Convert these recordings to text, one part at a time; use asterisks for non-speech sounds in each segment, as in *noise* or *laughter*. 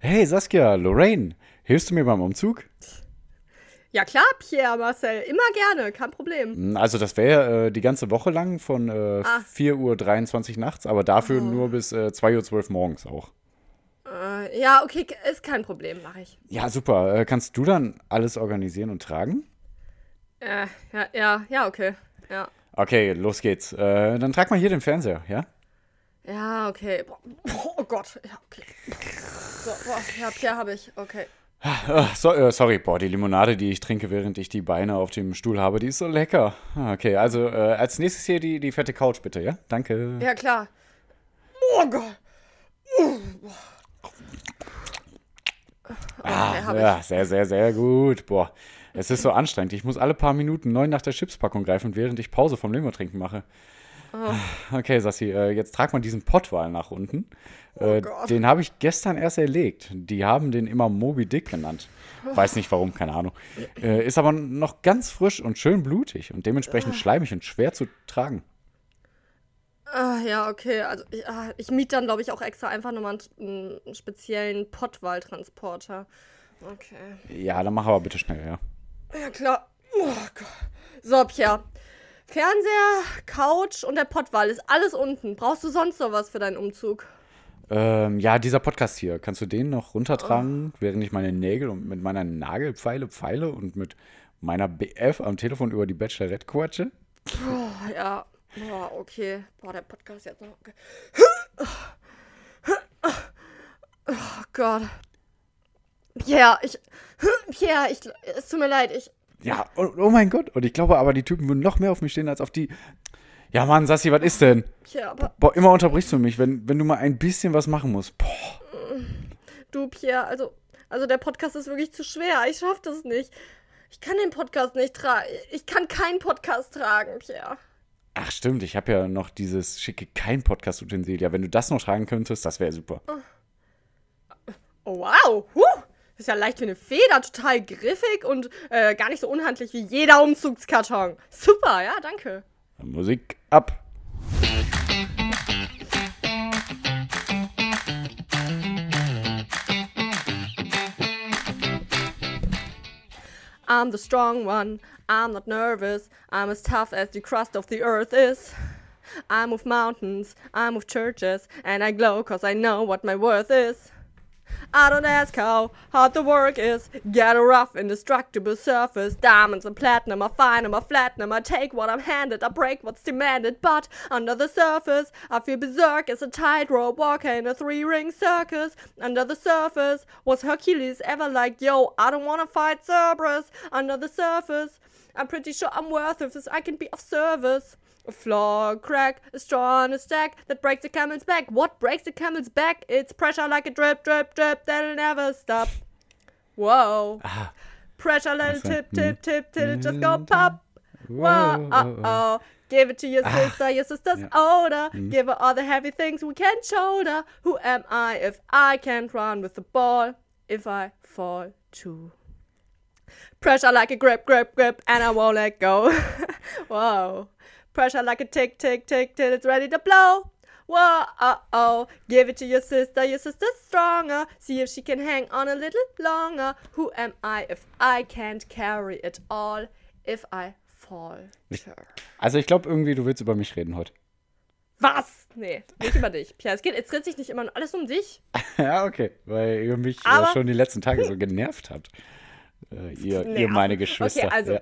Hey Saskia, Lorraine, hilfst du mir beim Umzug? Ja klar, Pierre, Marcel, immer gerne, kein Problem. Hm, Also das wäre äh, die ganze Woche lang von äh, Ah. 4.23 Uhr nachts, aber dafür Oh. nur bis äh, 2.12 Uhr morgens auch. Äh, ja, okay, ist kein Problem, mache ich. Ja, super. Äh, kannst du dann alles organisieren und tragen? Äh, ja, ja, ja, okay. Ja. Okay, los geht's. Äh, dann trag mal hier den Fernseher, ja? Ja, okay. Oh Gott, ja, okay. So, boah, ja, Pierre habe ich, okay. Äh, so, äh, sorry, boah, die Limonade, die ich trinke, während ich die Beine auf dem Stuhl habe, die ist so lecker. Ah, Okay, also äh, als nächstes hier die, die fette Couch, bitte, ja? Danke. Ja, klar. Oh Gott. Ah, Okay, hab ich. ja, sehr, sehr, sehr gut. Boah, es ist so anstrengend. Ich muss alle paar Minuten neu nach der Chipspackung greifen, während ich Pause vom Limo trinken mache. Oh. Okay, Sassi, äh, jetzt trag mal diesen Pottwal nach unten. Äh, Oh Gott. den habe ich gestern erst erlegt. Die haben den immer Moby Dick genannt. Weiß nicht warum, keine Ahnung. Äh, ist aber noch ganz frisch und schön blutig und dementsprechend schleimig und schwer zu tragen. Ah, ja, okay. Also ich, ah, ich miete dann, glaube ich, auch extra einfach nochmal einen, einen speziellen Pottwalltransporter. Okay. Ja, dann mach aber bitte schnell, ja. Ja, klar. Oh Gott. So, Pierre. Fernseher, Couch und der Pottwall ist alles unten. Brauchst du sonst noch was für deinen Umzug? Ähm, ja, dieser Podcast hier, kannst du den noch runtertragen, Oh. während ich meine Nägel und mit meiner Nagelpfeile pfeile und mit meiner BF am Telefon über die Bachelorette quatsche? Oh, ja. Boah, okay. Boah, der Podcast jetzt noch. Oh Gott. Pierre, ich. Pierre, ich. Es tut mir leid, ich. Ja, oh, oh mein Gott. Und ich glaube aber, die Typen würden noch mehr auf mich stehen als auf die. Ja, Mann, Sassi, was ist denn? Pierre, aber. Boah, immer unterbrichst du mich, wenn, wenn du mal ein bisschen was machen musst. Boah. Du, Pierre, also. Also der Podcast ist wirklich zu schwer. Ich schaff das nicht. Ich kann den Podcast nicht tragen. Ich kann keinen Podcast tragen, Pierre. Ach stimmt, ich habe ja noch dieses schicke kein Podcast-Utensil. Ja, wenn du das noch tragen könntest, das wäre super. Oh, wow. Huh. Ist ja leicht wie eine Feder, total griffig und äh, gar nicht so unhandlich wie jeder Umzugskarton. Super, ja, danke. Musik ab. I'm the strong one. I'm not nervous. I'm as tough as the crust of the earth is. I move mountains. I move churches. And I glow cause I know what my worth is. I don't ask how hard the work is. Get a rough, indestructible surface. Diamonds and platinum, I find 'em, I flatten 'em. I take what I'm handed, I break what's demanded. But under the surface, I feel berserk as a tightrope walker in a three ring circus. Under the surface, was Hercules ever like, yo, I don't wanna fight Cerberus? Under the surface, I'm pretty sure I'm worth it, I can be of service. A flaw, crack, a straw on a stack that breaks a camel's back. What breaks a camel's back? It's pressure like a drip, drip, drip that'll never stop. Whoa. Ah. Pressure, let it That's tip, mm. tip, tip, till it just go mm. pop. Whoa, uh oh. Give it to your ah. sister, your sister's older. Mm. Give her all the heavy things we can shoulder. Who am I if I can't run with the ball? If I fall too. Pressure like a grip, grip, grip, and I won't let go. *laughs* Whoa. Pressure like a tick, tick, tick, till it's ready to blow. Whoa, uh oh. Give it to your sister, your sister's stronger. See if she can hang on a little longer. Who am I if I can't carry it all? If I falter. Also ich glaube irgendwie, du willst über mich reden heute. Was? Nee, nicht über dich. Pia, es, geht, es dreht sich nicht immer alles um dich. *laughs* ja, okay. Weil ihr mich Aber- schon die letzten Tage so genervt habt. Äh, ihr, ihr *laughs* meine Geschwister. Okay, also, Ja.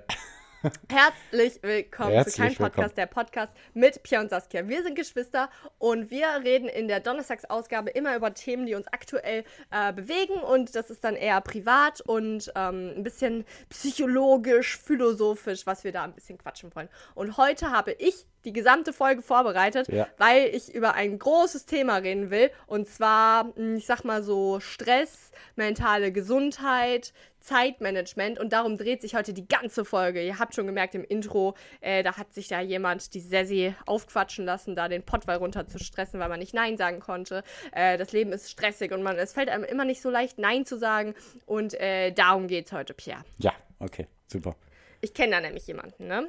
*laughs* Herzlich willkommen Herzlich zu Kein Podcast, willkommen. der Podcast mit Pia und Saskia. Wir sind Geschwister und wir reden in der Donnerstagsausgabe immer über Themen, die uns aktuell äh, bewegen und das ist dann eher privat und ähm, ein bisschen psychologisch, philosophisch, was wir da ein bisschen quatschen wollen. Und heute habe ich die gesamte Folge vorbereitet, Ja. weil ich über ein großes Thema reden will und zwar, mh, ich sag mal so Stress, mentale Gesundheit, Zeitmanagement und darum dreht sich heute die ganze Folge. Ihr habt schon gemerkt im Intro, äh, da hat sich da jemand die Sessi aufquatschen lassen, da den Pottwall runter zu stressen, weil man nicht Nein sagen konnte. Äh, das Leben ist stressig und man, es fällt einem immer nicht so leicht, Nein zu sagen. Und äh, darum geht's heute, Pierre. ja, okay, super. Ich kenne da nämlich jemanden, ne?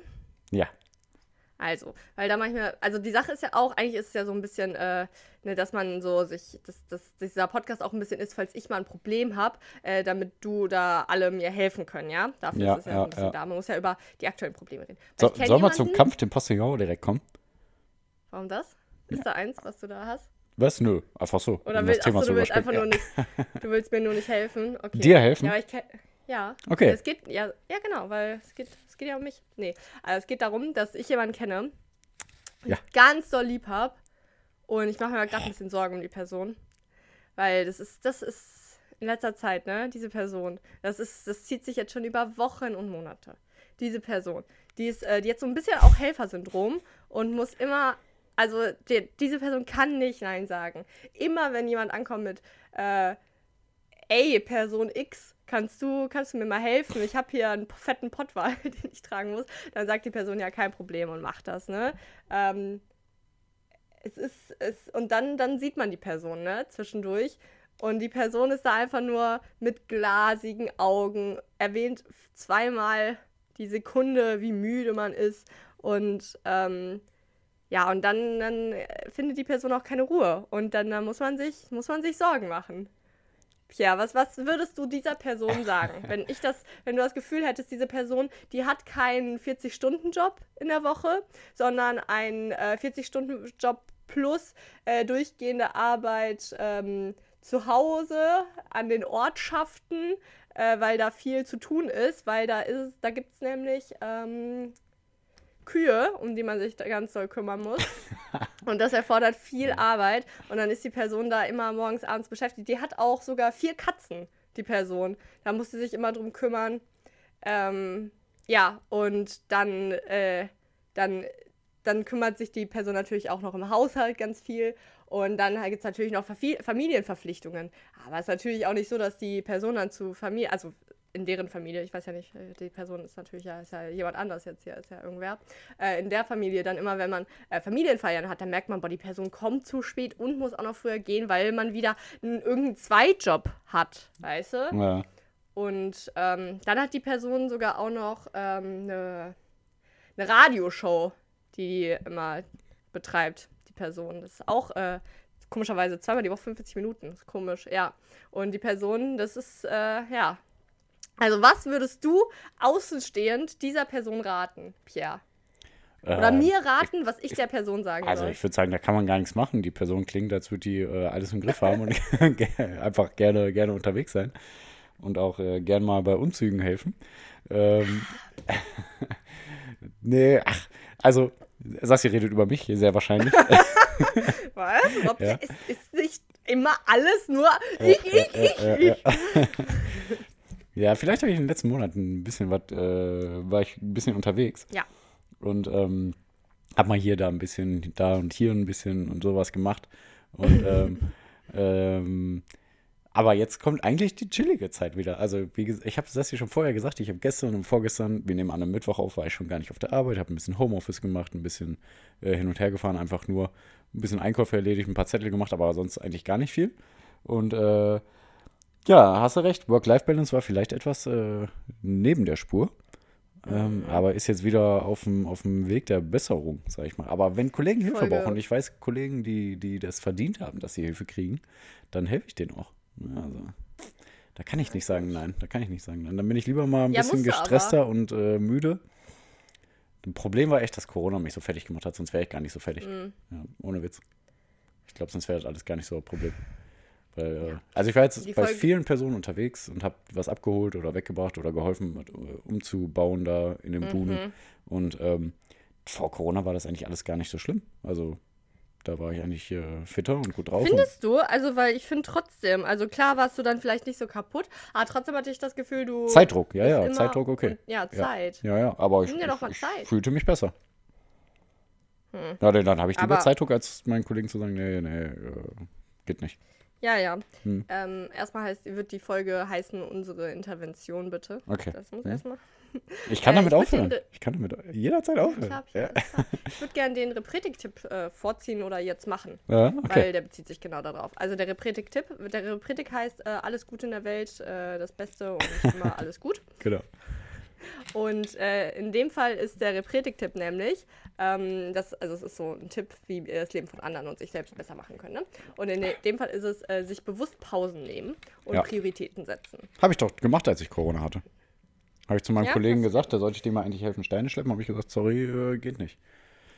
Ja. Also, weil da manchmal, also die Sache ist ja auch, eigentlich ist es ja so ein bisschen, äh, ne, dass man so sich, dass, dass dieser Podcast auch ein bisschen ist, falls ich mal ein Problem habe, äh, damit du da alle mir helfen können, ja? Dafür Ja, ist es ja, ja, so ein bisschen ja. da. Man muss ja über die aktuellen Probleme reden. So, sollen wir zum jemanden- Kampf dem Postillon direkt kommen? Warum das? Ist da eins, was du da hast? Was? Nö, einfach so. Oder will, das Thema achso, du willst einfach nur nicht, *laughs* du willst mir nur nicht helfen? Okay. Dir helfen? Ja, aber ich kenn, ja. Okay. Es geht, ja, ja, genau, weil es geht, es geht ja um mich. Nee, also es geht darum, dass ich jemanden kenne, Ja. ich ganz doll lieb habe und ich mache mir gerade ein bisschen Sorgen um die Person, weil das ist, das ist in letzter Zeit, ne, diese Person, das ist, das zieht sich jetzt schon über Wochen und Monate. Diese Person, die ist, äh, die hat so ein bisschen auch Helfersyndrom und muss immer, also die, diese Person kann nicht Nein sagen. Immer wenn jemand ankommt mit, äh, ey, Person X, kannst du, kannst du mir mal helfen? Ich habe hier einen fetten Pottwal, *laughs* den ich tragen muss. Dann sagt die Person ja kein Problem und macht das, ne? Ähm, es ist, es, und dann, dann sieht man die Person, ne, zwischendurch. Und die Person ist da einfach nur mit glasigen Augen, erwähnt zweimal die Sekunde, wie müde man ist. Und ähm, ja, und dann, dann äh, findet die Person auch keine Ruhe. Und dann, dann muss man sich, muss man sich Sorgen machen. Pierre, was, was würdest du dieser Person *laughs* sagen? Wenn ich das, wenn du das Gefühl hättest, diese Person, die hat keinen 40-Stunden-Job in der Woche, sondern einen äh, 40-Stunden-Job plus äh, durchgehende Arbeit ähm, zu Hause, an den Ortschaften, äh, weil da viel zu tun ist, weil da ist, da gibt es nämlich ähm, Kühe, um die man sich da ganz doll kümmern muss. *laughs* Und das erfordert viel Arbeit. Und dann ist die Person da immer morgens, abends beschäftigt. Die hat auch sogar vier Katzen, die Person. Da muss sie sich immer drum kümmern. Ähm, ja, und dann, äh, dann, dann kümmert sich die Person natürlich auch noch im Haushalt ganz viel. Und dann gibt es natürlich noch Familienverpflichtungen. Aber es ist natürlich auch nicht so, dass die Person dann zu Familie, also in deren Familie, ich weiß ja nicht, äh, die Person ist natürlich ja, ist ja jemand anders jetzt hier, ist ja irgendwer, äh, in der Familie dann immer, wenn man äh, Familienfeiern hat, dann merkt man, boah, die Person kommt zu spät und muss auch noch früher gehen, weil man wieder einen, irgendeinen Zweitjob hat, weißt du? Ja. Und ähm, dann hat die Person sogar auch noch ähm, eine, eine Radioshow, die immer betreibt, die Person. Das ist auch äh, komischerweise zweimal die Woche 45 Minuten. Das ist komisch, ja. Und die Person, das ist, äh, ja. Also, was würdest du außenstehend dieser Person raten, Pierre? Oder Äh, mir raten, was ich der Person sagen Also soll? ich würde sagen, da kann man gar nichts machen. Die Person klingt, als würde die äh, alles im Griff haben und *laughs* einfach gerne, gerne unterwegs sein. Und auch äh, gern mal bei Umzügen helfen. Ähm, *laughs* nee, ach, also, Sassi redet über mich, sehr wahrscheinlich. *laughs* Was? Ob Ja. es ist nicht immer alles nur ich, ich, ich, ich. Ja, vielleicht habe ich in den letzten Monaten ein bisschen was, äh, war ich ein bisschen unterwegs. Ja. Und ähm, habe mal hier da ein bisschen, da und hier ein bisschen und sowas gemacht. Und *laughs* ähm, ähm, aber jetzt kommt eigentlich die chillige Zeit wieder. Also, wie gesagt, ich habe das hier schon vorher gesagt. Ich habe gestern und vorgestern, wir nehmen an einem Mittwoch auf, war ich schon gar nicht auf der Arbeit, habe ein bisschen Homeoffice gemacht, ein bisschen äh, hin und her gefahren, einfach nur ein bisschen Einkäufe erledigt, ein paar Zettel gemacht, aber sonst eigentlich gar nicht viel. Und äh, ja, hast du recht. Work-Life-Balance war vielleicht etwas äh, neben der Spur. Ähm, aber ist jetzt wieder auf dem, auf dem Weg der Besserung, sag ich mal. Aber wenn Kollegen Hilfe Folge. brauchen und ich weiß, Kollegen, die, die das verdient haben, dass sie Hilfe kriegen, dann helfe ich denen auch. Also, da kann ich nicht sagen nein. Da kann ich nicht sagen nein. Dann bin ich lieber mal ein Ja, bisschen du aber. gestresster und äh, müde. Ein Problem war echt, dass Corona mich so fertig gemacht hat, sonst wäre ich gar nicht so fertig. Mhm. Ja, ohne Witz. Ich glaube, sonst wäre das alles gar nicht so ein Problem. Weil, äh, also ich war jetzt Die bei Folge- vielen Personen unterwegs und habe was abgeholt oder weggebracht oder geholfen, äh, umzubauen da in den Mhm. Buden. Und ähm, vor Corona war das eigentlich alles gar nicht so schlimm. Also da war ich eigentlich äh, fitter und gut drauf. Findest du? Also, weil ich finde trotzdem, also klar warst du dann vielleicht nicht so kaputt, aber trotzdem hatte ich das Gefühl, du. Zeitdruck, ja, ja, Zeitdruck, okay. Und, ja, Zeit. Ja, ja, aber ich, ich, ich fühlte mich besser. Ja, dann, dann habe ich lieber Aber- Zeitdruck, als meinen Kollegen zu sagen, nee, nee, äh, geht nicht. Ja, ja. Hm. Ähm, erstmal heißt, wird die Folge heißen unsere Intervention, bitte. Okay. Das muss Hm. erstmal. *laughs* Ich kann Äh, damit ich aufhören. Ich kann damit jederzeit aufhören. Klar, Ja, ja. klar. Ich würde gerne den Repretik-Tipp äh, vorziehen oder jetzt machen. ja Weil okay. der bezieht sich genau darauf. Also der Repretik-Tipp, der Repretik heißt äh, alles gut in der Welt, äh, das Beste und *laughs* immer alles gut. Genau. Und äh, in dem Fall ist der Repretik-Tipp nämlich, ähm, das, also es ist so ein Tipp, wie wir das Leben von anderen und sich selbst besser machen können. Ne? Und in dem Fall ist es, äh, sich bewusst Pausen nehmen und Ja. Prioritäten setzen. Habe ich doch gemacht, als ich Corona hatte. Habe ich zu meinem Ja, Kollegen gesagt, da sollte ich dem mal eigentlich helfen, Steine schleppen. Habe ich gesagt, sorry, äh, geht nicht.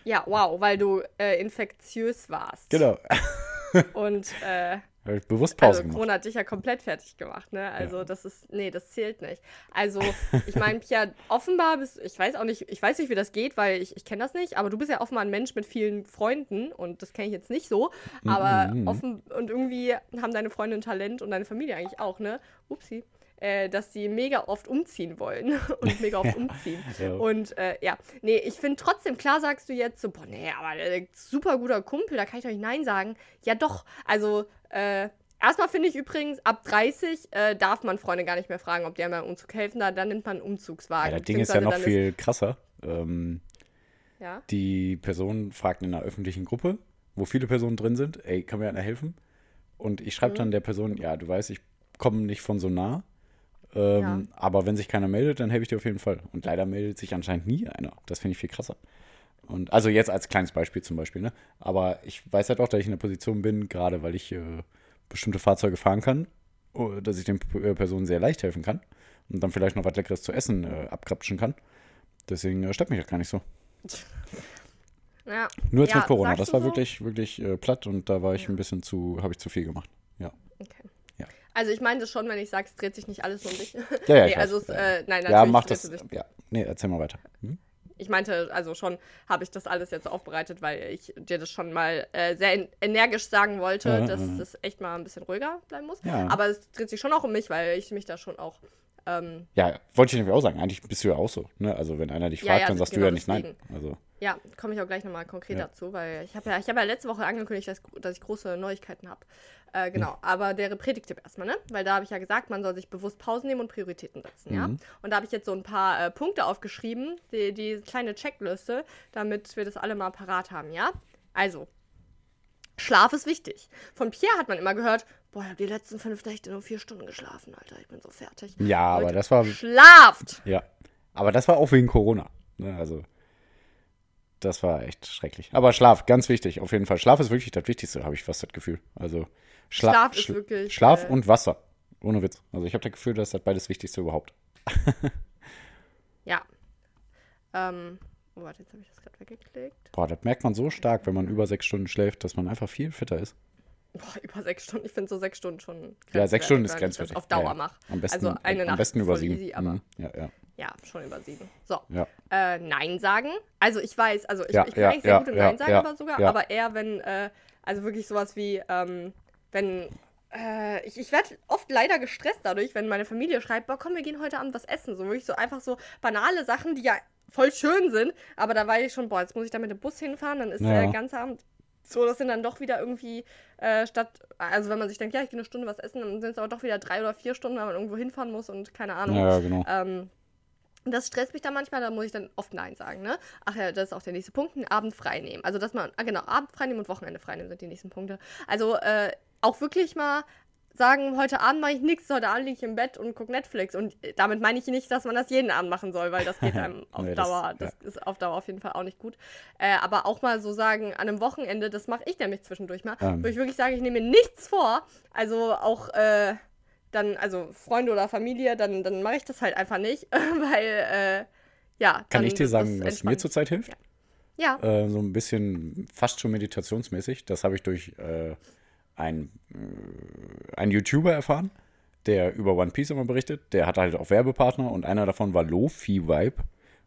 Ja, wow, weil du äh, infektiös warst. Genau. Und äh, Habe ich bewusst Pause also gemacht. Corona hat dich ja komplett fertig gemacht, ne? Also das ist, nee, das zählt nicht. Also *laughs* ich meine, Pia, offenbar bist, ich weiß auch nicht, ich weiß nicht, wie das geht, weil ich, ich kenne das nicht, aber du bist ja offenbar ein Mensch mit vielen Freunden und das kenne ich jetzt nicht so, aber Mhm. offen und irgendwie haben deine Freunde ein Talent und deine Familie eigentlich auch, ne? Upsi. Äh, dass die mega oft umziehen wollen *laughs* und mega oft *laughs* umziehen. Ja. Und äh, ja, nee, ich finde trotzdem, klar sagst du jetzt so, boah, nee, aber der super guter Kumpel, da kann ich doch nicht Nein sagen. Ja, doch. Also, äh, erstmal finde ich übrigens, ab 30 äh, darf man Freunde gar nicht mehr fragen, ob die einem beim Umzug helfen. Da, dann nimmt man einen Umzugswagen. Ja, das Ding ist ja noch viel krasser. Ähm, ja, die Person fragt in einer öffentlichen Gruppe, wo viele Personen drin sind, ey, kann mir einer helfen? Und ich schreibe Mhm. dann der Person, ja, du weißt, ich komme nicht von so nah. Ähm, Ja. Aber wenn sich keiner meldet, dann helfe ich dir auf jeden Fall. Und leider meldet sich anscheinend nie einer. Das finde ich viel krasser. Und also jetzt als kleines Beispiel zum Beispiel, ne? Aber ich weiß halt auch, dass ich in der Position bin, gerade weil ich äh, bestimmte Fahrzeuge fahren kann, oh, dass ich den äh, Personen sehr leicht helfen kann und dann vielleicht noch was Leckeres zu essen äh, abkrapschen kann. Deswegen äh, stört mich das gar nicht so. ja. Nur jetzt ja, mit Corona. Das war so? wirklich, wirklich äh, platt und da war ich ein bisschen zu, habe ich zu viel gemacht. Ja. Okay. Ja. Also ich meine das schon, wenn ich sage, es dreht sich nicht alles um dich. Ja, ja, *laughs* nee, also es, äh, nein, natürlich Ja, mach das. Ja. Nee, erzähl mal weiter. Hm? Ich meinte, also schon habe ich das alles jetzt aufbereitet, weil ich dir das schon mal äh, sehr en energisch sagen wollte, Ja, dass ja. es echt mal ein bisschen ruhiger bleiben muss. Ja. Aber es dreht sich schon auch um mich, weil ich mich da schon auch. Ähm, Ja, wollte ich nämlich auch sagen. Eigentlich bist du ja auch so. Ne? Also wenn einer dich Ja, fragt, ja, dann sagst genau du ja nicht nein. deswegen. Also ja, komme ich auch gleich nochmal konkret Ja. dazu, weil ich habe ja, ich habe ja letzte Woche angekündigt, dass, dass ich große Neuigkeiten habe. Äh, genau, aber der Predigtipp erstmal, ne? Weil da habe ich ja gesagt, man soll sich bewusst Pausen nehmen und Prioritäten setzen, ja? Mhm. Und da habe ich jetzt so ein paar äh, Punkte aufgeschrieben, die, die kleine Checkliste, damit wir das alle mal parat haben, ja? Also, Schlaf ist wichtig. Von Pierre hat man immer gehört, boah, ich habe die letzten fünf Nächte nur vier Stunden geschlafen, Alter, ich bin so fertig. ja, aber Leute, das war Schlaft! ja, aber das war auch wegen Corona. Ne? Also das war echt schrecklich. Aber Schlaf, ganz wichtig, auf jeden Fall. Schlaf ist wirklich das Wichtigste, habe ich fast das Gefühl. Also Schla Schlaf ist Schla- wirklich, Schlaf äh, und Wasser, ohne Witz. Also ich habe das Gefühl, das ist das beides Wichtigste überhaupt. *laughs* Ja. Ähm, oh, warte, jetzt habe ich das gerade weggeklickt. Boah, das merkt man so stark, wenn man über sechs Stunden schläft, dass man einfach viel fitter ist. Boah, *laughs* über sechs Stunden. Ich finde so sechs Stunden schon Ja, sechs Stunden ist grenzwertig. auf Dauer ja, ja. Am besten, also eine am Nacht besten über sieben. easy, aber Mhm. Ja, ja. Ja, schon über sieben. So. Ja. Äh, Nein sagen. Also ich weiß, also ich, Ja, ich bin ja, eigentlich sehr gut im Nein sagen aber sogar, aber eher wenn, äh, also wirklich sowas wie, ähm, wenn, äh, ich, ich werde oft leider gestresst dadurch, wenn meine Familie schreibt, boah komm, wir gehen heute Abend was essen. So wirklich so einfach so banale Sachen, die ja voll schön sind, aber da weiß ich schon, boah, jetzt muss ich da mit dem Bus hinfahren, dann ist der ganze Abend so, das sind dann doch wieder irgendwie äh, statt, also wenn man sich denkt, ja, ich gehe eine Stunde was essen, dann sind es aber doch wieder drei oder vier Stunden, weil man irgendwo hinfahren muss und keine Ahnung. Ja, genau. Ähm, das stresst mich dann manchmal, da muss ich dann oft Nein sagen, ne? Ach ja, das ist auch der nächste Punkt, einen Abend frei nehmen. Also, dass man, ah genau, Abend frei nehmen und Wochenende frei nehmen sind die nächsten Punkte. Also, äh, auch wirklich mal sagen, heute Abend mache ich nichts, heute Abend liege ich im Bett und gucke Netflix. Und äh, damit meine ich nicht, dass man das jeden Abend machen soll, weil das geht *laughs* einem auf Nee, das- Dauer, das ist auf Dauer auf jeden Fall auch nicht gut. Äh, aber auch mal so sagen, an einem Wochenende, das mache ich nämlich zwischendurch mal, Ähm. wo ich wirklich sage, ich nehme mir nichts vor. Also auch, äh, dann, also Freunde oder Familie, dann, dann mache ich das halt einfach nicht, *laughs* weil, äh, ja. Kann ich dir sagen, was mir zurzeit hilft? Ja. Äh, so ein bisschen fast schon meditationsmäßig. Das habe ich durch äh, einen, äh, einen YouTuber erfahren, der über One Piece immer berichtet. Der hat halt auch Werbepartner und einer davon war Lofi Vibe.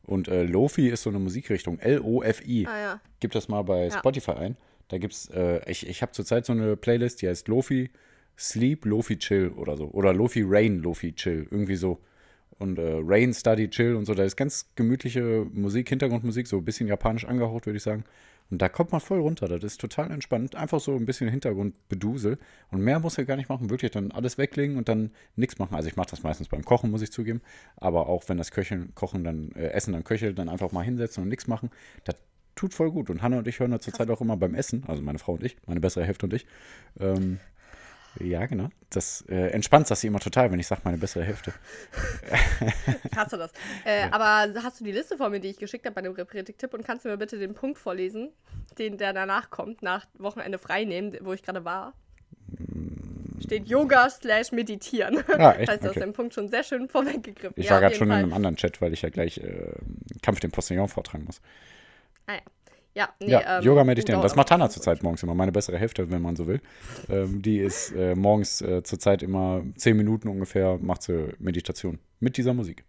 Und äh, Lofi ist so eine Musikrichtung, L-O-F-I. Ah ja. Gib das mal bei Ja. Spotify ein. Da gibt's, äh, ich, ich habe zurzeit so eine Playlist, die heißt Lofi Sleep, Lofi Chill oder so. Oder Lofi Rain, Lofi Chill. Irgendwie so. Und äh, Rain, Study, Chill und so. Da ist ganz gemütliche Musik, Hintergrundmusik, so ein bisschen japanisch angehaucht, würde ich sagen. Und da kommt man voll runter. Das ist total entspannt. Einfach so ein bisschen Hintergrundbedusel. Und mehr muss er gar nicht machen. Wirklich dann alles weglegen und dann nichts machen. Also ich mache das meistens beim Kochen, muss ich zugeben. Aber auch wenn das Köcheln, Kochen dann, äh, Essen dann köchelt, dann einfach mal hinsetzen und nichts machen. Das tut voll gut. Und Hannah und ich hören da zurzeit auch immer beim Essen, also meine Frau und ich, meine bessere Hälfte und ich, ähm, Ja, genau. Das äh, entspannt das sie immer total, wenn ich sage, meine bessere Hälfte. Ich hasse das. Äh, Aber hast du die Liste vor mir, die ich geschickt habe bei dem Repretik-Tipp und kannst du mir bitte den Punkt vorlesen, den der danach kommt, nach Wochenende frei nehmen, wo ich gerade war? Steht Yoga slash meditieren. Ah, *laughs* echt? heißt, du hast Okay. den Punkt schon sehr schön vorweggegriffen. Ich Ja, war gerade schon in Fall. einem anderen Chat, weil ich ja gleich äh, Kampf den Postillon vortragen muss. Ah, ja. Ja, nee, ja, ähm, Yoga meditieren. Das macht schon zurzeit morgens immer, meine bessere Hälfte, wenn man so will. Ähm, die ist äh, morgens äh, zurzeit immer zehn Minuten ungefähr, macht sie Meditation mit dieser Musik.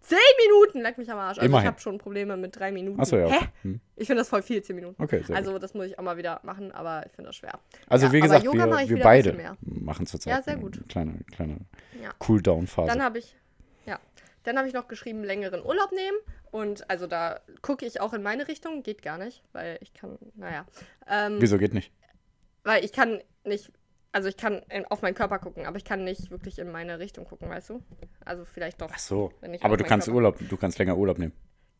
Zehn Minuten, leck mich am Arsch. Also Immerhin. ich habe schon Probleme mit drei Minuten. Achso, ja. Hä? Okay. Hm. Ich finde das voll viel, zehn Minuten. Okay, sehr also gut. das muss ich auch mal wieder machen, aber ich finde das schwer. Also ja, wie gesagt, wir, wir beide mehr. machen zurzeit Ja, sehr eine gut. kleine, kleine Ja. Cooldown-Phase. Dann habe ich, dann habe ich noch geschrieben, längeren Urlaub nehmen. Und also da gucke ich auch in meine Richtung. Geht gar nicht, weil ich kann, naja. Ähm, Wieso geht nicht? Weil ich kann nicht, also ich kann auf meinen Körper gucken, aber ich kann nicht wirklich in meine Richtung gucken, weißt du? Also vielleicht doch. Ach so. wenn ich Aber du kannst Körper- Urlaub, du kannst länger Urlaub nehmen.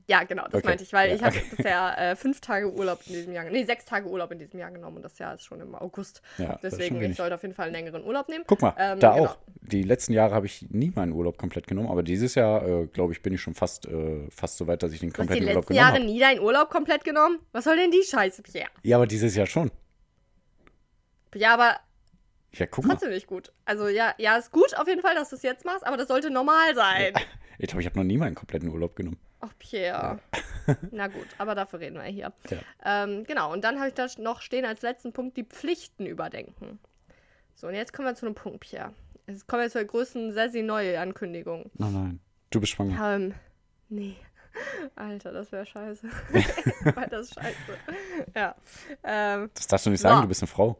Ja, genau, das Okay. meinte ich, weil Ja, ich habe okay. bisher äh, fünf Tage Urlaub in diesem Jahr, nee, sechs Tage Urlaub in diesem Jahr genommen und das Jahr ist schon im August. Ja, Deswegen, ich sollte auf jeden Fall einen längeren Urlaub nehmen. Guck mal, Ähm, da genau. auch. Die letzten Jahre habe ich nie meinen Urlaub komplett genommen, aber dieses Jahr, äh, glaube ich, bin ich schon fast, äh, fast so weit, dass ich den Du hast die kompletten Urlaub letzten genommen Jahre habe. nie deinen Urlaub komplett genommen? Was soll denn die Scheiße, Pierre? Ja, aber dieses Jahr schon. Ja, aber Ja, guck mal. trotzdem nicht gut. Also ja, ja, ist gut auf jeden Fall, dass du es jetzt machst, aber das sollte normal sein. *laughs* Ich glaube, ich habe noch nie meinen kompletten Urlaub genommen. Ach, Pierre. *laughs* Na gut, aber dafür reden wir hier. Ja. Ähm, genau, und dann habe ich da noch stehen als letzten Punkt die Pflichten überdenken. So, und jetzt kommen wir zu einem Punkt, Pierre. Jetzt kommen wir zur größten Sessi-Neue-Ankündigung. Oh nein. Du bist schwanger. Ähm, nee. *laughs* Alter, das wäre scheiße. *laughs* Weil das scheiße. Ja. Ähm, Das darfst du nicht sagen, So. du bist eine Frau.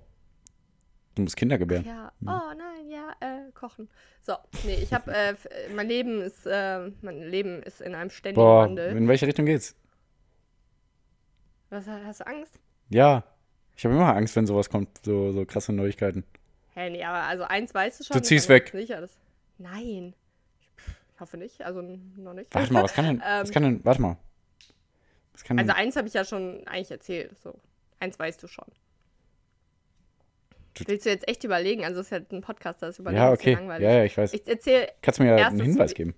Du musst Kinder gebären. ja. Oh nein, ja, äh, kochen. So, nee, ich habe, äh, äh, mein Leben ist, äh, mein Leben ist in einem ständigen Boah, Wandel. in welche Richtung geht's? Was, hast du Angst? Ja. Ich habe immer Angst, wenn sowas kommt, so, so krasse Neuigkeiten. Hä, nee, aber also eins weißt du schon. Du ziehst weg. Sicher, das, nein. Ich hoffe nicht, also noch nicht. Warte mal, was kann denn, *laughs* was Ähm. kann denn, warte mal. Kann Also denn, eins habe ich ja schon eigentlich erzählt. So. Eins weißt du schon. Willst du jetzt echt überlegen? Also es ist ja ein Podcast, das ist überlegen ja, okay. langweilig. Ja, ja, ich weiß. Ich erzähle Kannst du mir ja einen Hinweis geben?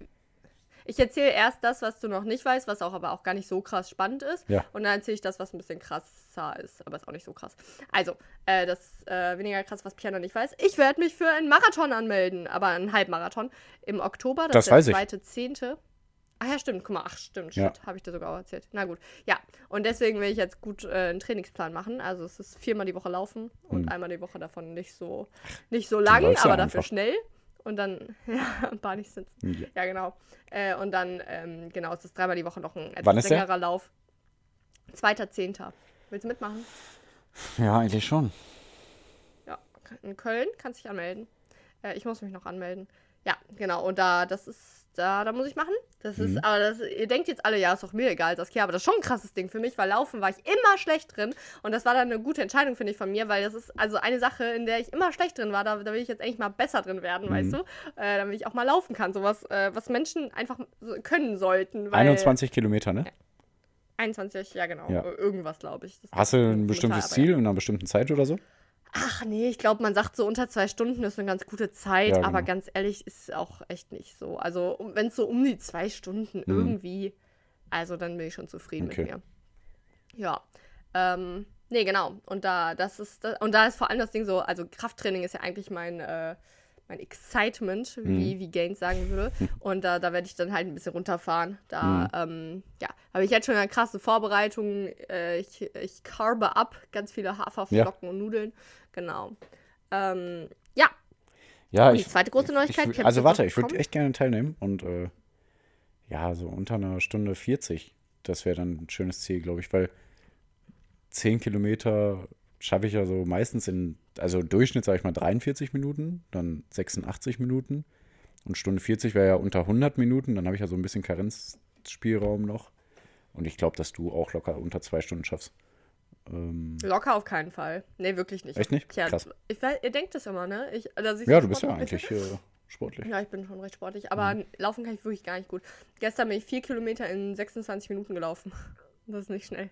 ich erzähl erst das, was du noch nicht weißt, was auch aber auch gar nicht so krass spannend ist. Ja. Und dann erzähle ich das, was ein bisschen krasser ist, aber ist auch nicht so krass. Also, äh, das äh, weniger krass, was Pierre noch nicht weiß. Ich werde mich für einen Marathon anmelden, aber einen Halbmarathon im Oktober. Das ist weiß der ich. zweite, zehnte. Ach ja, stimmt. Guck mal, ach stimmt, Ja. shit, habe ich dir sogar auch erzählt. Na gut, ja. Und deswegen will ich jetzt gut äh, einen Trainingsplan machen. Also es ist viermal die Woche laufen und Hm. einmal die Woche davon nicht so, nicht so lang, ja aber dafür einfach. schnell. Und dann, *laughs* ja, ein paar nicht sind's. Ja. Ja, genau. Äh, und dann, ähm, genau, es ist dreimal die Woche noch ein etwas längerer Lauf. Zweiter Zehnter. Willst du mitmachen? Ja, eigentlich schon. Ja, in Köln kannst dich anmelden. Äh, ich muss mich noch anmelden. Ja, genau. Und da, das ist, da, da muss ich machen. Das Mhm. ist, aber das, ihr denkt jetzt alle, ja, ist doch mir egal, das okay, aber das ist schon ein krasses Ding für mich, weil Laufen war ich immer schlecht drin. Und das war dann eine gute Entscheidung, finde ich, von mir, weil das ist also eine Sache, in der ich immer schlecht drin war. Da, da will ich jetzt eigentlich mal besser drin werden, Mhm. weißt du? Äh, damit ich auch mal laufen kann. Sowas, äh, was Menschen einfach können sollten. Weil 21 Kilometer, ne? 21, ja, genau. Ja. Irgendwas, glaube ich. Das Hast du ein bestimmtes Zahl, Ziel in einer bestimmten Zeit oder so? Ach nee, ich glaube, man sagt so unter zwei Stunden ist eine ganz gute Zeit, Ja, aber genau. ganz ehrlich ist auch echt nicht so. Also wenn es so um die zwei Stunden irgendwie, also dann bin ich schon zufrieden Mhm. Okay. mit mir. Ja. Ähm, nee, genau. Und da, das ist, da- und da ist vor allem das Ding so, also Krafttraining ist ja eigentlich mein, äh, mein Excitement, Mhm. wie, wie Gaines sagen würde. *laughs* Und da, da werde ich dann halt ein bisschen runterfahren. Da, Mhm. ähm, ja, habe ich jetzt schon eine krasse Vorbereitung. Äh, ich, ich carbe ab, ganz viele Haferflocken und Nudeln. Genau. Ähm, ja, Ja, und die zweite große Neuigkeit. Ich, Kennst also warte, ich würde echt gerne teilnehmen und äh, ja, so unter einer Stunde 40, das wäre dann ein schönes Ziel, glaube ich, weil 10 Kilometer schaffe ich ja so meistens in, also Durchschnitt sage ich mal 43 Minuten, dann 86 Minuten und Stunde 40 wäre ja unter 100 Minuten, dann habe ich ja so ein bisschen Karenzspielraum noch und ich glaube, dass du auch locker unter zwei Stunden schaffst. Ähm, Locker auf keinen Fall. Nee, wirklich nicht. Echt nicht? Tja, Krass. Ich ihr denkt das immer, ne? Ich, siehst ja, du bist ja eigentlich äh, sportlich. Ja, ich bin schon recht sportlich, aber Mhm. laufen kann ich wirklich gar nicht gut. Gestern bin ich vier Kilometer in 26 Minuten gelaufen. Das ist nicht schnell.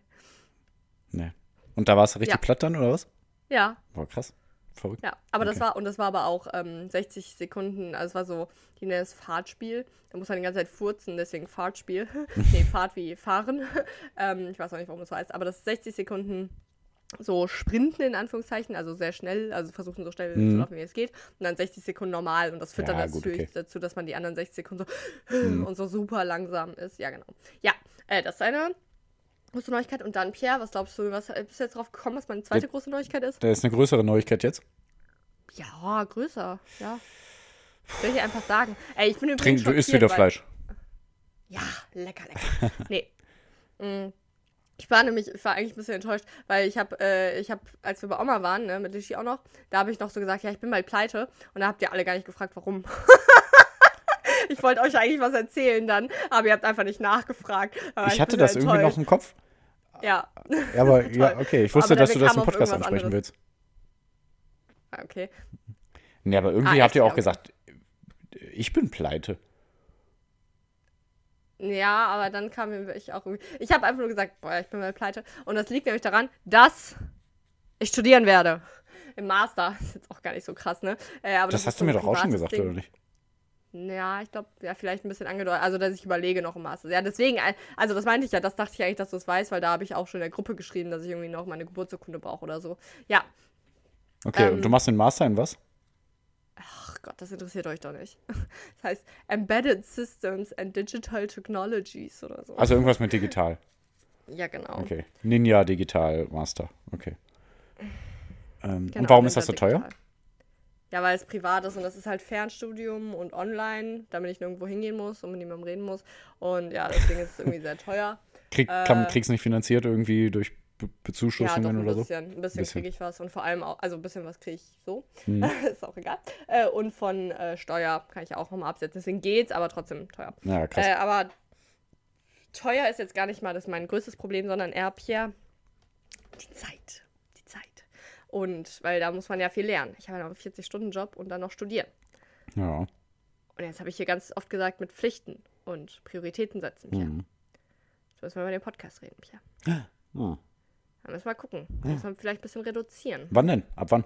Nee. Und da war es richtig Ja. platt dann, oder was? Ja, Boah, krass. Verrückt. Ja, aber das Okay. war, und das war aber auch ähm, 60 Sekunden, also es war so, die nennen es Fahrtspiel. Da muss man die ganze Zeit furzen, deswegen Fahrtspiel. *laughs* nee, Fahrt wie fahren. *laughs* ähm, ich weiß auch nicht, warum das so heißt, aber das ist 60 Sekunden so sprinten in Anführungszeichen, also sehr schnell, also versuchen so schnell zu laufen, wie es geht. Und dann 60 Sekunden normal und das führt dann Mhm. Ja, gut, natürlich okay. Mhm. dazu, dass man die anderen 60 Sekunden so *laughs* und so super langsam ist. Ja, genau. Ja, äh, das ist eine große Neuigkeit. Und dann, Pierre, was glaubst du, was bist du jetzt drauf gekommen, was meine zweite Ja. große Neuigkeit ist? Da ist eine größere Neuigkeit jetzt. Ja, größer, ja. Soll ich dir einfach sagen. Ey, ich bin übrigens Trink, du isst wieder weil- Fleisch. Ja, lecker, lecker. *laughs* nee. Mm. Ich war nämlich, ich war eigentlich ein bisschen enttäuscht, weil ich habe, äh, ich habe, als wir bei Oma waren, ne, mit Lishi auch noch, da habe ich noch so gesagt, ja, ich bin bald pleite. Und da habt ihr alle gar nicht gefragt, warum. *laughs* ich wollte euch eigentlich was erzählen dann, aber ihr habt einfach nicht nachgefragt. Aber Ich hatte das sehr irgendwie noch enttäuscht. im Kopf. Ja, Ja, aber *laughs* ja, okay. Ich wusste, dass du das im Podcast ansprechen anderes. willst. Ah, okay. Nee, aber irgendwie Ah, habt ihr auch Ja, gesagt, ich bin pleite. Ja, aber dann kam mir ich auch irgendwie. Ich habe einfach nur gesagt, boah, ich bin mal pleite. Und das liegt nämlich daran, dass ich studieren werde. Im Master. *laughs* Ist jetzt auch gar nicht so krass, ne? Äh, aber Das ist hast du mir doch auch schon gesagt, Ding. oder nicht? Ja, ich glaube, ja, vielleicht ein bisschen angedeutet. Also, dass ich überlege noch im Master. Ja, deswegen, also das meinte ich ja, das dachte ich eigentlich, dass du es weißt, weil da habe ich auch schon in der Gruppe geschrieben, dass ich irgendwie noch meine Geburtsurkunde brauche oder so. Ja, Okay, Ähm, und du machst den Master in was? ach Gott, das interessiert euch doch nicht. *laughs* Das heißt Embedded Systems and Digital Technologies oder so. Also irgendwas mit digital. ja, genau. Okay. Ninja Digital Master. Okay. Ähm, Genau, und warum ist das so Ninja teuer? Ja, weil es privat ist und das ist halt Fernstudium und online, damit ich nirgendwo hingehen muss und mit niemandem reden muss. Und ja, deswegen ist es irgendwie sehr teuer. Krieg, kann, Äh, kriegst du nicht finanziert irgendwie durch Be Ja, doch Bezuschussungen ein oder so? bisschen. Ein bisschen Bisschen. kriege ich was und vor allem auch, also ein bisschen was kriege ich so. Mhm. *laughs* ist auch egal. Äh, und von äh, Steuer kann ich ja auch nochmal absetzen. Deswegen geht's, aber trotzdem teuer. Ja, krass. Äh, aber teuer ist jetzt gar nicht mal das mein größtes Problem, sondern eher, Pierre. Die Zeit. Und weil da muss man ja viel lernen. Ich habe ja noch einen 40-Stunden-Job und dann noch studieren. ja. Und jetzt habe ich hier ganz oft gesagt mit Pflichten und Prioritäten setzen, Pierre. Mhm. Jetzt müssen wir über den Podcast reden, Pierre. Ah. Da müssen wir mal gucken. Da müssen wir vielleicht ein bisschen reduzieren. Wann denn? Ab wann?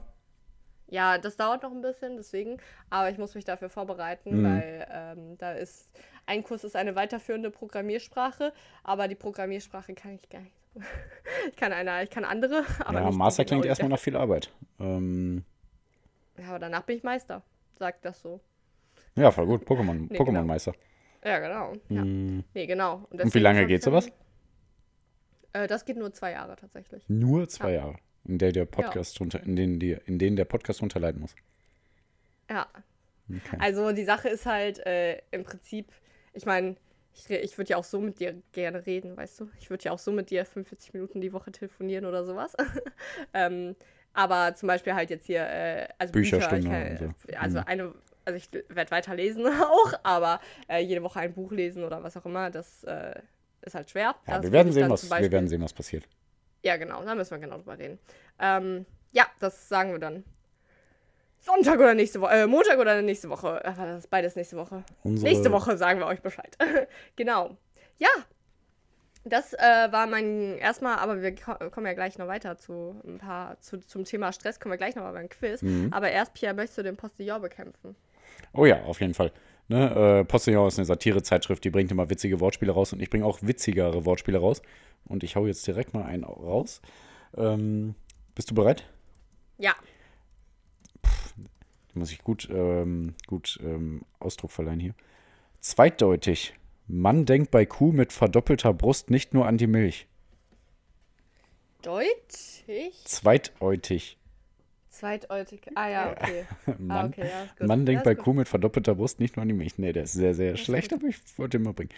Ja, das dauert noch ein bisschen, deswegen. Aber ich muss mich dafür vorbereiten, Mhm. weil ähm, da ist ein Kurs ist eine weiterführende Programmiersprache, aber die Programmiersprache kann ich gar nicht. *laughs* ich kann eine, ich kann andere, *laughs* aber ja, Master klingt genau erstmal nach viel Arbeit. Ähm, Ja, aber danach bin ich Meister, sagt das so. ja, voll gut. Pokémon, *laughs* Nee, Pokémon-Meister. Ja, genau. Ja. Mhm. Nee, genau. Und, Und wie lange geht sowas? Äh, das geht nur zwei Jahre tatsächlich. Nur zwei Jahre, in der der Podcast runter, in denen die, in denen der Podcast runterleiten muss. Ja. Okay. Also die Sache ist halt äh, im Prinzip, ich meine, ich, ich würde ja auch so mit dir gerne reden, weißt du? Ich würde ja auch so mit dir 45 Minuten die Woche telefonieren oder sowas. *laughs* ähm, aber zum Beispiel halt jetzt hier, äh, also Bücherstunde Bücher, ich und kann, also Mhm. eine, also ich werde weiter lesen *laughs* auch, aber äh, jede Woche ein Buch lesen oder was auch immer, das äh, ist halt schwer. Ja, wir werden sehen, was zum wir Beispiel- werden sehen, was passiert. ja, genau, da müssen wir genau drüber reden. Ähm, ja, das sagen wir dann. Sonntag oder nächste Woche, äh, Montag oder nächste Woche. Aber das ist beides nächste Woche. Unsere, Nächste Woche sagen wir euch Bescheid. *laughs* genau. Ja. Das äh, war mein erstmal, aber wir ko kommen ja gleich noch weiter zu ein paar, zu, zum Thema Stress kommen wir gleich noch mal beim Quiz. Mhm. Aber erst, Pierre, möchtest du den Postillon bekämpfen? Oh ja, auf jeden Fall. Ne, äh, Postillon ist eine Satirezeitschrift, die bringt immer witzige Wortspiele raus und ich bringe auch witzigere Wortspiele raus. Und ich hau jetzt direkt mal einen raus. Ähm, bist du bereit? Ja. Muss ich gut, ähm, gut ähm, Ausdruck verleihen hier. Zweideutig. Mann denkt bei Kuh mit verdoppelter Brust nicht nur an die Milch. Deutlich? Zweideutig. Zweideutig. Ah ja, okay. *laughs* Ah, Mann, okay, ja. Mann denkt bei gut. Kuh mit verdoppelter Brust nicht nur an die Milch. Nee, der ist sehr, sehr ist schlecht, aber ich wollte ihn mal bringen.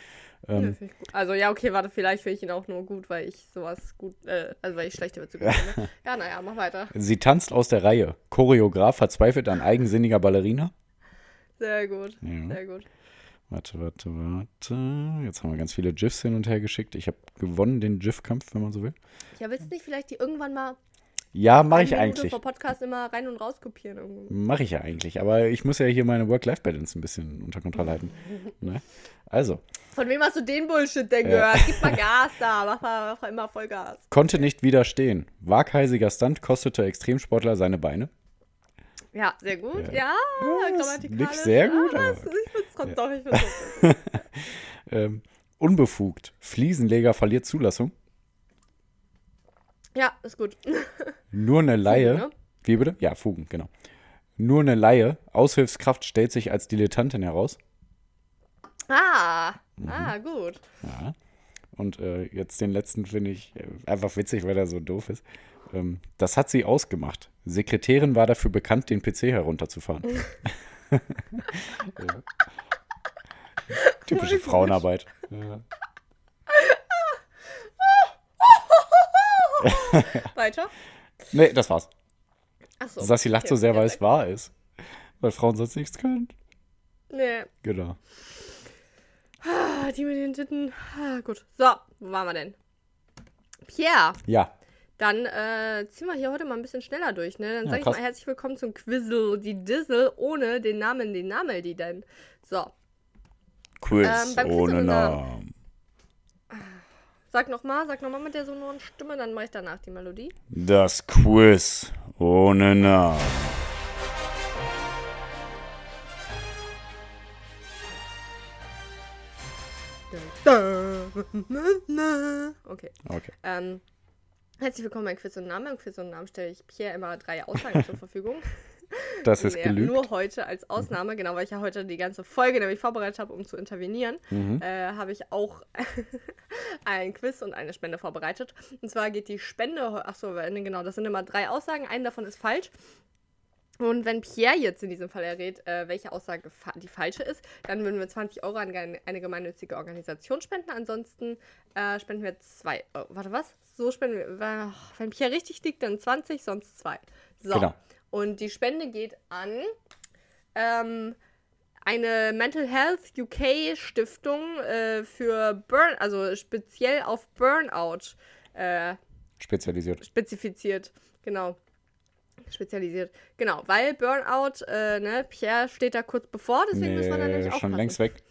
Ähm. Also ja, okay, warte, vielleicht finde ich ihn auch nur gut, weil ich sowas gut, äh, also weil ich schlechte Witze gut finde. *laughs* Ja, naja, mach weiter. sie tanzt aus der Reihe. Choreograf verzweifelt an eigensinniger Ballerina. Sehr gut, sehr gut. Warte, warte, warte. Jetzt haben wir ganz viele GIFs hin und her geschickt. Ich habe gewonnen, den GIF-Kampf, wenn man so will. Ja, willst du nicht vielleicht die irgendwann mal Ja, mache ich Minute eigentlich. vor Podcast immer rein und raus kopieren? Mache ich ja eigentlich. Aber ich muss ja hier meine Work-Life-Balance ein bisschen unter Kontrolle halten. *laughs* ne? Also, Von wem hast du den Bullshit denn Ja. gehört? Gib mal *laughs* Gas da, mach mal mach mal immer Vollgas. konnte nicht widerstehen. Waghalsiger Stunt kostete Extremsportler seine Beine. Ja, sehr gut. Ja. Ja, Ja, grammatikalisch. nicht sehr gut, aber aber ich finde es trotzdem doch, ich find's trotzdem. *laughs* Ähm, unbefugt. Fliesenleger verliert Zulassung. Ja, ist gut. *laughs* Nur eine Laie. ne? Wie bitte? Ja, Fugen, genau. Nur eine Laie. Aushilfskraft stellt sich als Dilettantin heraus. Ah, Mhm. ah, gut. Ja. Und äh, jetzt den letzten finde ich äh, einfach witzig, weil er so doof ist. Ähm, das hat sie ausgemacht. Sekretärin war dafür bekannt, den PC herunterzufahren. *laughs* *laughs* ja. Typische Frauenarbeit. Ja. *laughs* Weiter? Nee, das war's. Achso. Sassi lacht so sehr, weil es wahr ist. Weil Frauen sonst nichts können. Nee. Genau. Ah, die mit den Titten. Ah, gut. So, wo waren wir denn? Pierre, Ja, dann äh, ziehen wir hier heute mal ein bisschen schneller durch, ne? Dann Ja, sage ich krass. mal herzlich willkommen zum Quizzle, die Dizzle, ohne den Namen, den Namen, die denn. So, Quiz Ähm, ohne Namen. Sag nochmal, sag nochmal mit der sonoren Stimme, dann mache ich danach die Melodie. Das Quiz ohne Namen. Okay. Okay. Ähm, herzlich willkommen bei Quiz und Namen. Im Quiz und Namen stelle ich Pierre immer drei Aussagen zur Verfügung. *laughs* Das ist Nee, gelügt. Nur heute als Ausnahme, genau, weil ich ja heute die ganze Folge nämlich vorbereitet habe, um zu intervenieren, Mhm. äh, habe ich auch *laughs* ein Quiz und eine Spende vorbereitet. Und zwar geht die Spende, achso, genau, das sind immer drei Aussagen, eine davon ist falsch. Und wenn Pierre jetzt in diesem Fall errät, äh, welche Aussage fa die falsche ist, dann würden wir 20 Euro an ge- eine gemeinnützige Organisation spenden. Ansonsten äh, spenden wir zwei Euro. Warte, was? So spenden wir. Wenn Pierre richtig liegt, dann 20, sonst zwei. So. Genau. Und die Spende geht an ähm, eine Mental Health UK Stiftung äh, für Burn, also speziell auf Burnout äh, Spezialisiert. spezifiziert. Genau. Spezialisiert. Genau, weil Burnout, äh, ne, Pierre steht da kurz bevor, deswegen müssen wir da nämlich Nee, aufpassen. schon längst weg.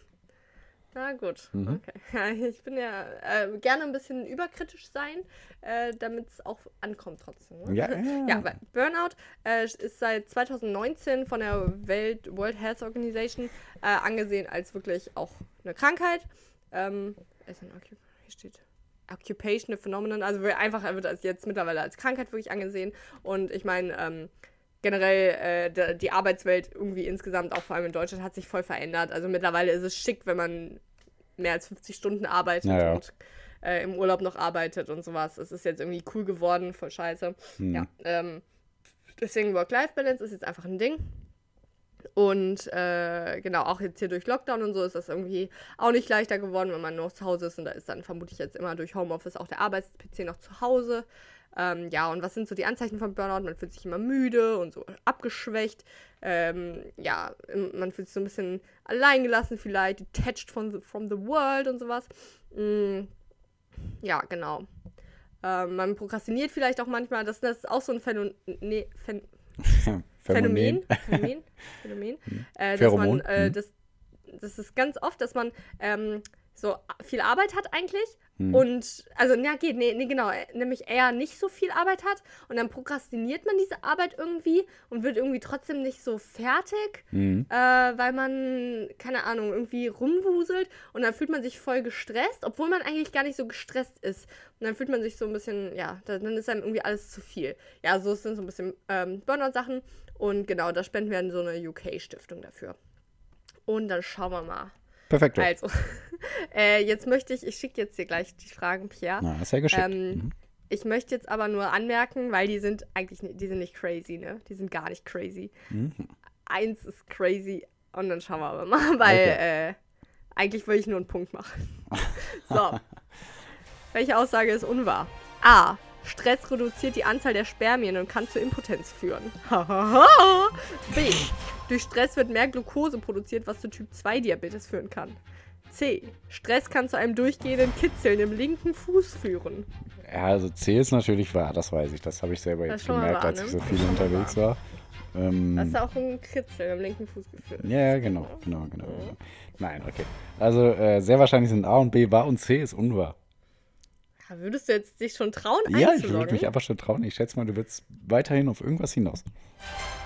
Na gut, Mhm. okay. *laughs* Ich bin ja äh, gerne ein bisschen überkritisch sein, äh, damit es auch ankommt trotzdem. Ne? *laughs* Ja, ja. Ja, weil Burnout äh, ist seit 2019 von der Welt World Health Organization äh, angesehen als wirklich auch eine Krankheit. Ähm, ist ein Occup hier steht Occupational Phenomenon, also einfach wird als jetzt mittlerweile als Krankheit wirklich angesehen. Und ich meine, ähm, generell äh, die Arbeitswelt irgendwie insgesamt, auch vor allem in Deutschland, hat sich voll verändert. Also mittlerweile ist es schick, wenn man mehr als 50 Stunden arbeitet Ja, ja. und äh, im Urlaub noch arbeitet und sowas. Es ist jetzt irgendwie cool geworden, voll scheiße. Hm. Ja, ähm, deswegen Work-Life-Balance ist jetzt einfach ein Ding. Und äh, genau, auch jetzt hier durch Lockdown und so ist das irgendwie auch nicht leichter geworden, wenn man noch zu Hause ist. Und da ist dann vermutlich jetzt immer durch Homeoffice auch der Arbeits-PC noch zu Hause. Ähm, ja, und was sind so die Anzeichen von Burnout? Man fühlt sich immer müde und so abgeschwächt. Ähm, ja, man fühlt sich so ein bisschen alleingelassen vielleicht, detached from the, from the world und sowas. Mm, ja, genau. Ähm, man prokrastiniert vielleicht auch manchmal. Das, das ist auch so ein Phänomen. Nee, Phän *laughs* Phänomen. Phänomen. Phänomen. *laughs* Äh, dass man, äh, mhm. das, das ist ganz oft, dass man ähm, so viel Arbeit hat eigentlich. Mhm. Und, also, na, geht, nee, nee, genau, äh, nämlich eher nicht so viel Arbeit hat. Und dann prokrastiniert man diese Arbeit irgendwie und wird irgendwie trotzdem nicht so fertig Mhm. äh, weil man, keine Ahnung, irgendwie rumwuselt und dann fühlt man sich voll gestresst, obwohl man eigentlich gar nicht so gestresst ist. Und dann fühlt man sich so ein bisschen, ja, da- dann ist einem irgendwie alles zu viel. Ja, so sind so ein bisschen ähm, Burnout-Sachen und genau, da spenden wir an so eine UK-Stiftung dafür. Und dann schauen wir mal. Perfekt. Also, *laughs* äh, jetzt möchte ich, ich schicke jetzt hier gleich die Fragen, Pierre. Na, ist ja geschickt. Ähm, Mhm. Ich möchte jetzt aber nur anmerken, weil die sind eigentlich nicht, die sind nicht crazy, ne? Die sind gar nicht crazy. Mhm. Eins ist crazy und dann schauen wir aber mal, *laughs* weil Okay. äh, eigentlich will ich nur einen Punkt machen. *laughs* so. Welche Aussage ist unwahr? A. Stress reduziert die Anzahl der Spermien und kann zur Impotenz führen. *laughs* B. Durch Stress wird mehr Glucose produziert, was zu Typ 2 Diabetes führen kann. C. Stress kann zu einem durchgehenden Kitzeln im linken Fuß führen. Ja, also C ist natürlich wahr, das weiß ich. Das habe ich selber Das jetzt gemerkt, wahr, als ne? ich so viel unterwegs war. Ähm, Hast du auch einen Kritzel im linken Fuß geführt? ja, ja, genau, genau, genau, genau. Nein, okay. Also äh, sehr wahrscheinlich sind A und B wahr und C ist unwahr. Würdest du jetzt dich schon trauen, Ja, ich würde mich einfach schon trauen. Ich schätze mal, du würdest weiterhin auf irgendwas hinaus.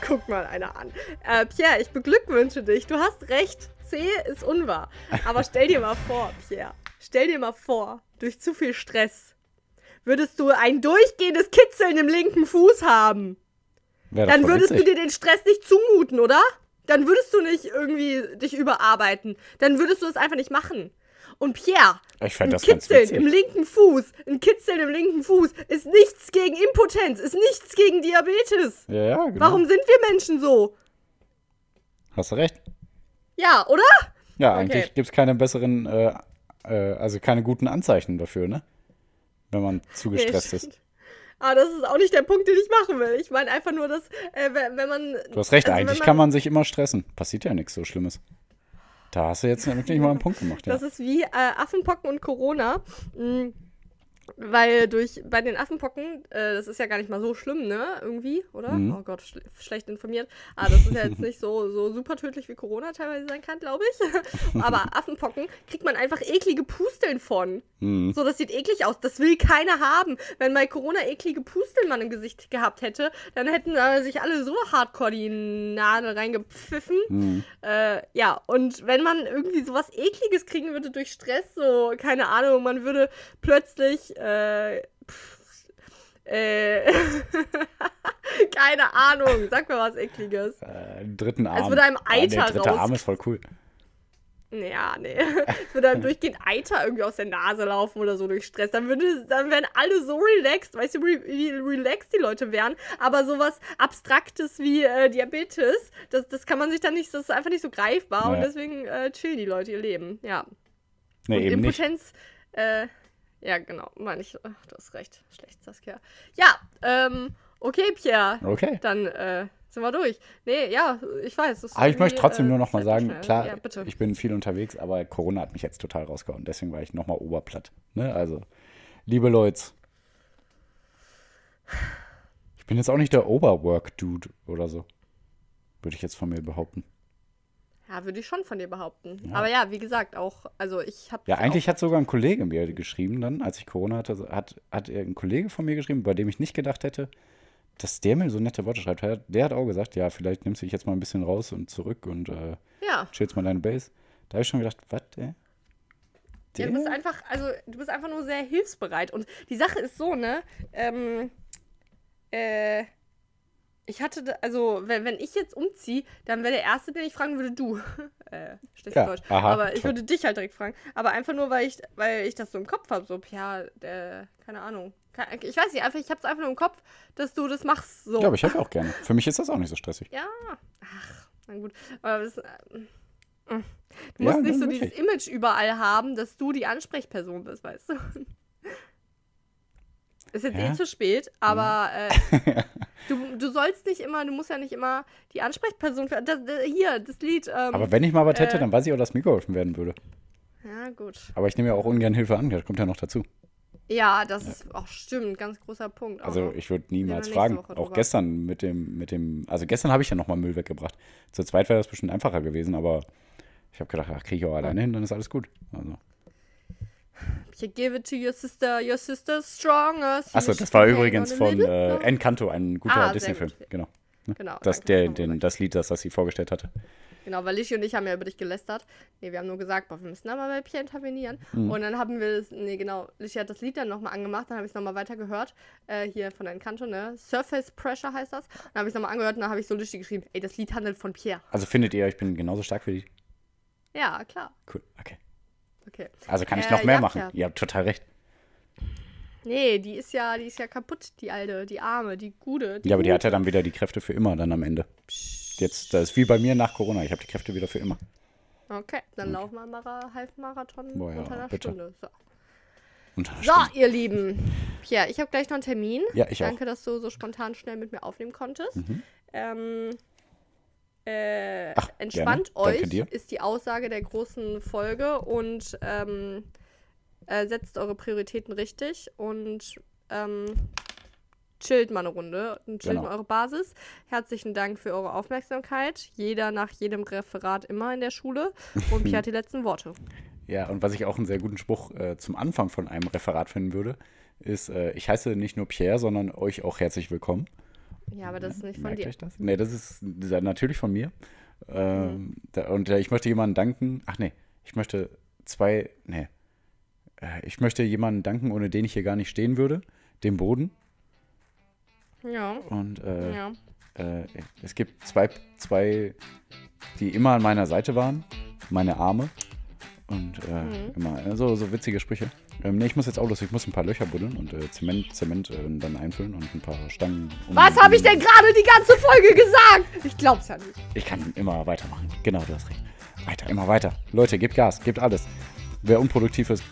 Guck mal einer an. Äh, Pierre, ich beglückwünsche dich. Du hast recht. C ist unwahr. Aber stell dir mal vor, Pierre. Stell dir mal vor, durch zu viel Stress würdest du ein durchgehendes Kitzeln im linken Fuß haben. Dann würdest du witzig. dir den Stress nicht zumuten, oder? Dann würdest du nicht irgendwie dich überarbeiten. Dann würdest du es einfach nicht machen. Und Pierre, Ich fänd ein das Kitzeln im linken Fuß, ein Kitzeln im linken Fuß ist nichts gegen Impotenz, ist nichts gegen Diabetes. Ja, ja, genau. Warum sind wir Menschen so? Hast du recht. Ja, oder? Ja, Okay. eigentlich gibt es keine besseren, äh, äh, also keine guten Anzeichen dafür, ne? Wenn man zu Nee, gestresst ist. Aber das ist auch nicht der Punkt, den ich machen will. Ich meine einfach nur, dass, äh, wenn man. Du hast recht, also eigentlich man- kann man sich immer stressen. Passiert ja nichts so Schlimmes. Da hast du jetzt wirklich mal einen Punkt gemacht, ja. Das ist wie äh, Affenpocken und Corona. Mm, Weil durch bei den Affenpocken, äh, das ist ja gar nicht mal so schlimm, ne? Irgendwie, oder? Mhm. Oh Gott, schl schlecht informiert. Aber das ist ja jetzt *laughs* nicht so, so super tödlich wie Corona teilweise sein kann, glaube ich. *laughs* Aber Affenpocken kriegt man einfach eklige Pusteln von. Mhm. So, das sieht eklig aus. Das will keiner haben. Wenn bei Corona eklige Pusteln man im Gesicht gehabt hätte, dann hätten äh, sich alle so hardcore die Nadel reingepfiffen. Mhm. Äh, ja, und wenn man irgendwie sowas Ekliges kriegen würde durch Stress, so, keine Ahnung, man würde plötzlich, äh, pff, äh, *laughs* keine Ahnung, sag mir was Ekliges. Äh, dritten Arm. Als würde einem Ah, der Eiter dritte raus- Arm ist voll cool. Ja, nee. Es würde dann durchgehend Eiter irgendwie aus der Nase laufen oder so durch Stress. Dann, würde, dann wären alle so relaxed, weißt du, wie relaxed die Leute wären. Aber sowas Abstraktes wie äh, Diabetes, das, das kann man sich dann nicht, das ist einfach nicht so greifbar. Und Ja. deswegen äh, chillen die Leute ihr Leben. Ja. Nee, und eben nicht. Impotenz, äh, ja, genau, meine ich. Ach, du hast recht. Schlecht, Saskia. Ja, ähm, okay, Pierre. Okay. Dann äh, sind wir durch. Nee, ja, ich weiß. Aber ich möchte trotzdem äh, nur noch mal sehr sagen, schnell. klar, Ja, ich bin viel unterwegs, aber Corona hat mich jetzt total rausgehauen. Deswegen war ich noch mal oberplatt. Ne? Also, liebe Leute, ich bin jetzt auch nicht der Overwork-Dude oder so. Würde ich jetzt von mir behaupten. Ja, würde ich schon von dir behaupten. Ja. Aber ja, wie gesagt, auch, also ich habe. Ja, eigentlich hat sogar ein Kollege mir geschrieben dann, als ich Corona hatte, hat, hat er ein Kollege von mir geschrieben, bei dem ich nicht gedacht hätte, dass der mir so nette Worte schreibt. Der- hat auch gesagt, ja, vielleicht nimmst du dich jetzt mal ein bisschen raus und zurück und äh, Ja. chillst mal deine Base. Da habe ich schon gedacht, was, äh? ja, du bist einfach, also du bist einfach nur sehr hilfsbereit. Und die Sache ist so, ne? Ähm, äh, ich hatte, also wenn, wenn ich jetzt umziehe, dann wäre der Erste, den ich fragen würde, du. *laughs* äh, schlechtes Ja, Deutsch. aha, Aber ich würde dich halt direkt fragen. Aber einfach nur, weil ich, weil ich das so im Kopf habe. So, ja, der, keine Ahnung. Ich weiß nicht, einfach, ich habe es einfach nur im Kopf, dass du das machst. So. Ja, aber ich helfe auch gerne. Für mich ist das auch nicht so stressig. Ja, ach, na gut. Aber das, äh, du Ja, musst nicht so wirklich. dieses Image überall haben, dass du die Ansprechperson bist, weißt du? *laughs* Ist jetzt Ja. eh zu spät, aber äh, *laughs* du, du sollst nicht immer, du musst ja nicht immer die Ansprechperson für. Das, das, hier, das Lied. Ähm, Aber wenn ich mal was hätte, äh, dann weiß ich auch, dass mir geholfen werden würde. ja, gut. Aber ich nehme ja auch ungern Hilfe an, das kommt ja noch dazu. Ja, das ist auch stimmt, ganz großer Punkt. auch Also ich würde niemals fragen. Auch drüber. gestern mit dem, mit dem, also gestern habe ich ja nochmal Müll weggebracht. Zu zweit wäre das bestimmt einfacher gewesen, aber ich habe gedacht, ach, kriege ich auch alleine hin, dann ist alles gut. Also. You give it to your sister, your sister's strongest. Achso, You das war übrigens von äh. Encanto, ein guter Ah, Disney-Film. gut. Genau. Genau, Das, der, das wir den, das Lied, das, das sie vorgestellt hatte. Genau, weil Lichi und ich haben ja über dich gelästert. Nee, wir haben nur gesagt, boah, wir müssen da mal bei Pierre intervenieren. Mhm. Und dann haben wir das, nee, genau, Lichi hat das Lied dann nochmal angemacht, dann habe ich es nochmal weiter gehört. Äh, hier von Encanto, ne? Surface Pressure heißt das. Dann habe ich es nochmal angehört und dann habe ich so Lichi geschrieben, ey, das Lied handelt von Pierre. Also findet ihr, ich bin genauso stark wie die? Ja, klar. Cool, okay. Okay. Also kann ich Äh, noch mehr ja, machen. Pierre. Ihr habt total recht. Nee, die ist ja, die ist ja kaputt, die alte, die arme, die gute. Die Ja, aber die gute. hat ja dann wieder die Kräfte für immer dann am Ende. Jetzt, das ist wie bei mir nach Corona. Ich habe die Kräfte wieder für immer. Okay, dann laufen wir mal Mara Halbmarathon Boah, ja, unter einer bitte. Stunde. So. So, ihr Lieben. Pierre, ich habe gleich noch einen Termin. Ja, ich auch. Mhm. Danke, dass du so spontan schnell mit mir aufnehmen konntest. Ähm, äh, Ach, entspannt gerne. Euch, ist die Aussage der großen Folge und ähm, äh, setzt eure Prioritäten richtig und ähm, chillt mal eine Runde und chillt Genau. mal eure Basis. Herzlichen Dank für eure Aufmerksamkeit. Jeder nach jedem Referat immer in der Schule. Und Pierre hat die *laughs* letzten Worte. Ja, und was ich auch einen sehr guten Spruch äh, zum Anfang von einem Referat finden würde, ist, äh, ich heiße nicht nur Pierre, sondern euch auch herzlich willkommen. Ja, aber das ist nicht von Merkt dir. euch das? Nee, das ist, natürlich von mir. Ähm, da, und äh, ich möchte jemanden danken. Ach nee, ich möchte zwei. Nee. Äh, ich möchte jemanden danken, ohne den ich hier gar nicht stehen würde. Dem Boden. Ja. Und äh, Ja. äh, es gibt zwei, zwei, die immer an meiner Seite waren. Meine Arme. Und äh, Mhm. immer äh, so, so witzige Sprüche. Ähm, nee, ich muss jetzt auch los. Ich muss ein paar Löcher buddeln und äh, Zement, Zement äh, dann einfüllen und ein paar Stangen. um- Was habe ich denn gerade die ganze Folge gesagt? Ich glaub's ja nicht. Ich kann immer weitermachen. Genau, du hast recht. Weiter, immer weiter. Leute, gebt Gas, gebt alles. Wer unproduktiv ist,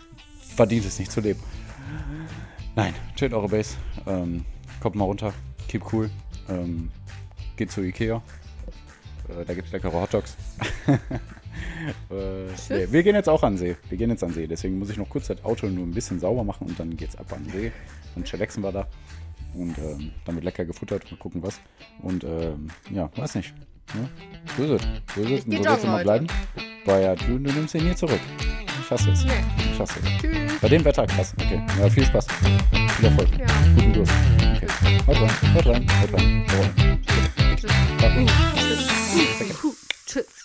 verdient es nicht zu leben. Nein, chillt eure Base. Ähm, kommt mal runter. Keep cool. Ähm, geht zu Ikea. Äh, da gibt's leckere Hotdogs. *laughs* äh, nee, wir gehen jetzt auch an See. Wir gehen jetzt an See. Deswegen muss ich noch kurz das Auto nur ein bisschen sauber machen und dann geht's ab an See. Und chillaxen wir da. Und ähm, dann wird lecker gefuttert. Mal gucken was. Und ähm, ja, weiß nicht. Ne? So ist es. So ist es. Und so joggen immer heute. bleiben. Weil ja, du, du nimmst ihn hier zurück. Ich hasse es. Nee. Ich hasse es. Tschüss. Bei dem Wetter krass. Okay. Ja, viel Spaß. Viel Erfolg. Ja. Guten Durst. Okay. Haut rein. Haut rein. Haut rein. Haut rein. Tschüss. Ja. Tschüss.